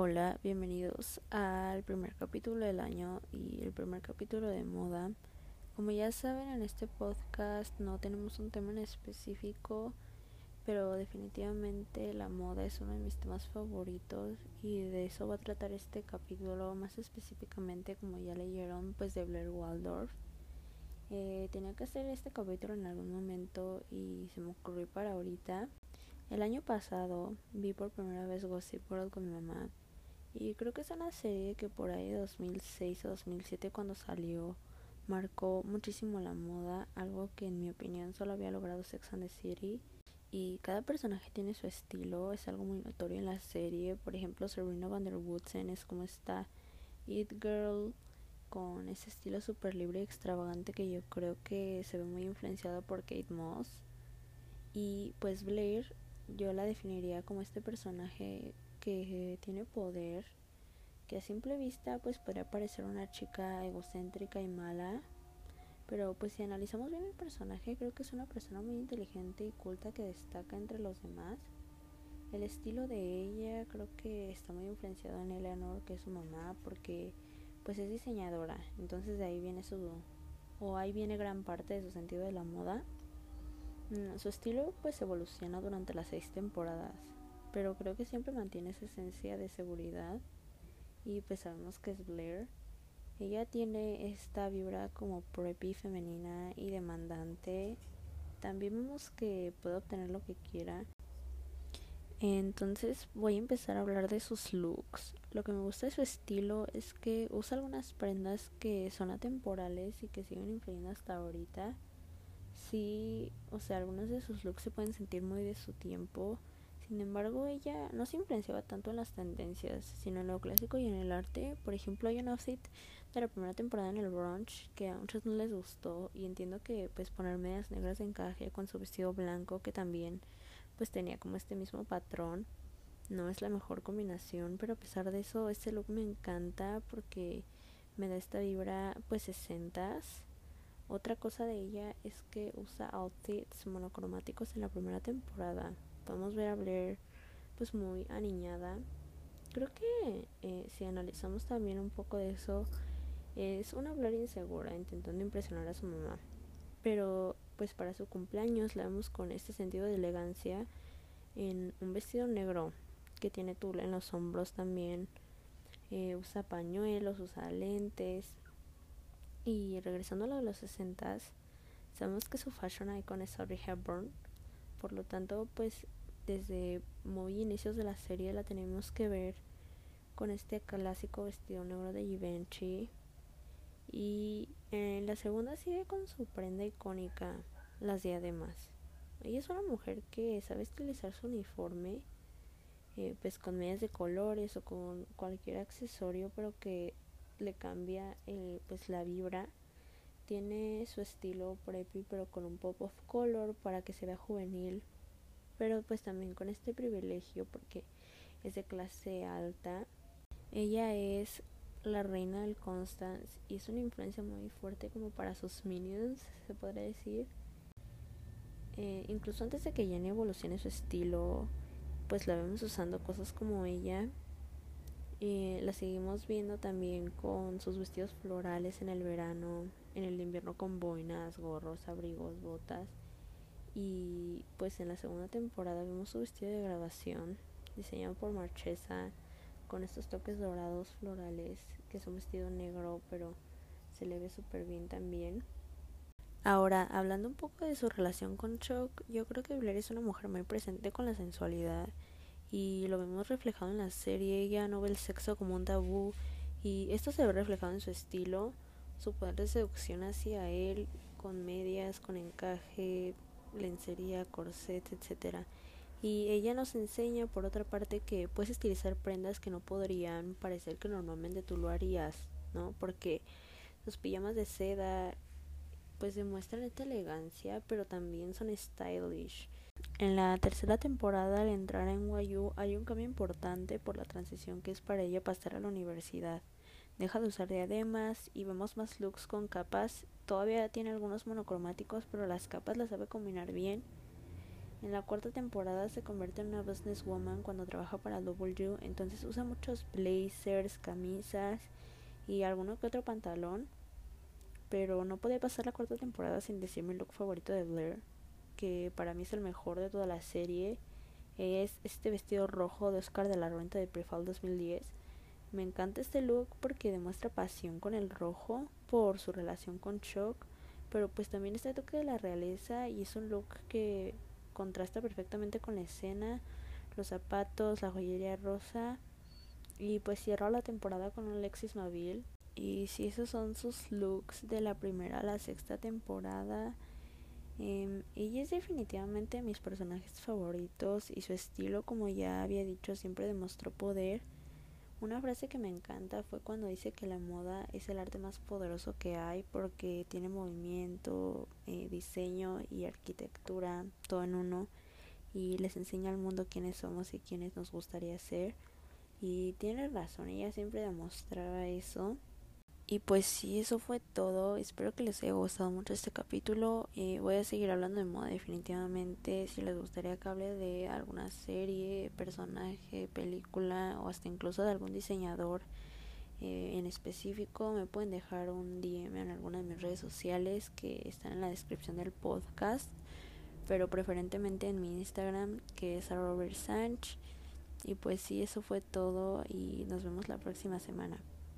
Hola, bienvenidos al primer capítulo del año y el primer capítulo de moda. Como ya saben, en este podcast no tenemos un tema en específico, pero definitivamente la moda es uno de mis temas favoritos y de eso va a tratar este capítulo, más específicamente, como ya leyeron, pues de Blair Waldorf. Eh, tenía que hacer este capítulo en algún momento y se me ocurrió para ahorita. El año pasado vi por primera vez Gossip World con mi mamá y creo que es una serie que por ahí de 2006 o 2007 cuando salió marcó muchísimo la moda, algo que en mi opinión solo había logrado Sex and the City. Y cada personaje tiene su estilo, es algo muy notorio en la serie. Por ejemplo, Serena Van der Woodsen es como esta It Girl con ese estilo súper libre y extravagante que yo creo que se ve muy influenciado por Kate Moss. Y pues Blair yo la definiría como este personaje que tiene poder, que a simple vista pues podría parecer una chica egocéntrica y mala, pero pues si analizamos bien el personaje creo que es una persona muy inteligente y culta que destaca entre los demás. El estilo de ella creo que está muy influenciado en Eleanor, que es su mamá, porque pues es diseñadora, entonces de ahí viene su o ahí viene gran parte de su sentido de la moda. Mm, su estilo pues evoluciona durante las seis temporadas, pero creo que siempre mantiene esa esencia de seguridad y pues sabemos que es Blair. Ella tiene esta vibra como preppy femenina y demandante. También vemos que puede obtener lo que quiera. Entonces voy a empezar a hablar de sus looks. Lo que me gusta de su estilo es que usa algunas prendas que son atemporales y que siguen influyendo hasta ahorita sí, o sea, algunos de sus looks se pueden sentir muy de su tiempo. Sin embargo, ella no se influenciaba tanto en las tendencias, sino en lo clásico y en el arte. Por ejemplo, hay un outfit de la primera temporada en el brunch que a muchos no les gustó y entiendo que pues poner medias negras de encaje con su vestido blanco que también pues tenía como este mismo patrón no es la mejor combinación, pero a pesar de eso este look me encanta porque me da esta vibra pues sesentas otra cosa de ella es que usa outfits monocromáticos en la primera temporada. Podemos ver a Blair pues muy aniñada. Creo que eh, si analizamos también un poco de eso, es una Blair insegura intentando impresionar a su mamá. Pero pues para su cumpleaños la vemos con este sentido de elegancia en un vestido negro que tiene tul en los hombros también. Eh, usa pañuelos, usa lentes, y regresando a lo de los 60 sabemos que su fashion icon es Audrey Hepburn. Por lo tanto, pues desde muy inicios de la serie la tenemos que ver con este clásico vestido negro de Givenchy. Y en la segunda sigue con su prenda icónica, las diademas. Ella es una mujer que sabe estilizar su uniforme, eh, pues con medias de colores o con cualquier accesorio, pero que le cambia el, pues la vibra. Tiene su estilo preppy pero con un pop of color para que se vea juvenil. Pero pues también con este privilegio porque es de clase alta. Ella es la reina del Constance y es una influencia muy fuerte como para sus minions, se podría decir. Eh, incluso antes de que Jenny evolucione su estilo, pues la vemos usando cosas como ella eh, la seguimos viendo también con sus vestidos florales en el verano, en el invierno con boinas, gorros, abrigos, botas. Y pues en la segunda temporada vemos su vestido de grabación diseñado por Marchesa con estos toques dorados florales, que es un vestido negro, pero se le ve súper bien también. Ahora, hablando un poco de su relación con Chuck, yo creo que Blair es una mujer muy presente con la sensualidad y lo vemos reflejado en la serie. Ella no ve el sexo como un tabú y esto se ve reflejado en su estilo, su poder de seducción hacia él, con medias, con encaje, lencería, corset, etcétera. Y ella nos enseña, por otra parte, que puedes estilizar prendas que no podrían parecer que normalmente tú lo harías, ¿no? Porque los pijamas de seda, pues demuestran esta elegancia, pero también son stylish. En la tercera temporada, al entrar en Wayu, hay un cambio importante por la transición que es para ella pasar a la universidad. Deja de usar diademas y vemos más looks con capas. Todavía tiene algunos monocromáticos, pero las capas las sabe combinar bien. En la cuarta temporada se convierte en una businesswoman cuando trabaja para W, entonces usa muchos blazers, camisas y alguno que otro pantalón. Pero no podía pasar la cuarta temporada sin decir mi look favorito de Blair, que para mí es el mejor de toda la serie. Es este vestido rojo de Oscar de la Renta de Prefall 2010. Me encanta este look porque demuestra pasión con el rojo por su relación con Chuck, pero pues también está el toque de la realeza y es un look que contrasta perfectamente con la escena, los zapatos, la joyería rosa y pues cierra la temporada con un Lexis Mobile. Y si esos son sus looks de la primera a la sexta temporada, eh, ella es definitivamente mis personajes favoritos y su estilo, como ya había dicho, siempre demostró poder. Una frase que me encanta fue cuando dice que la moda es el arte más poderoso que hay porque tiene movimiento, eh, diseño y arquitectura, todo en uno, y les enseña al mundo quiénes somos y quiénes nos gustaría ser. Y tiene razón, ella siempre demostraba eso. Y pues sí, eso fue todo. Espero que les haya gustado mucho este capítulo. Eh, voy a seguir hablando de moda definitivamente. Si les gustaría que hable de alguna serie, personaje, película o hasta incluso de algún diseñador eh, en específico, me pueden dejar un DM en alguna de mis redes sociales que están en la descripción del podcast. Pero preferentemente en mi Instagram que es Robert Sánchez. Y pues sí, eso fue todo y nos vemos la próxima semana.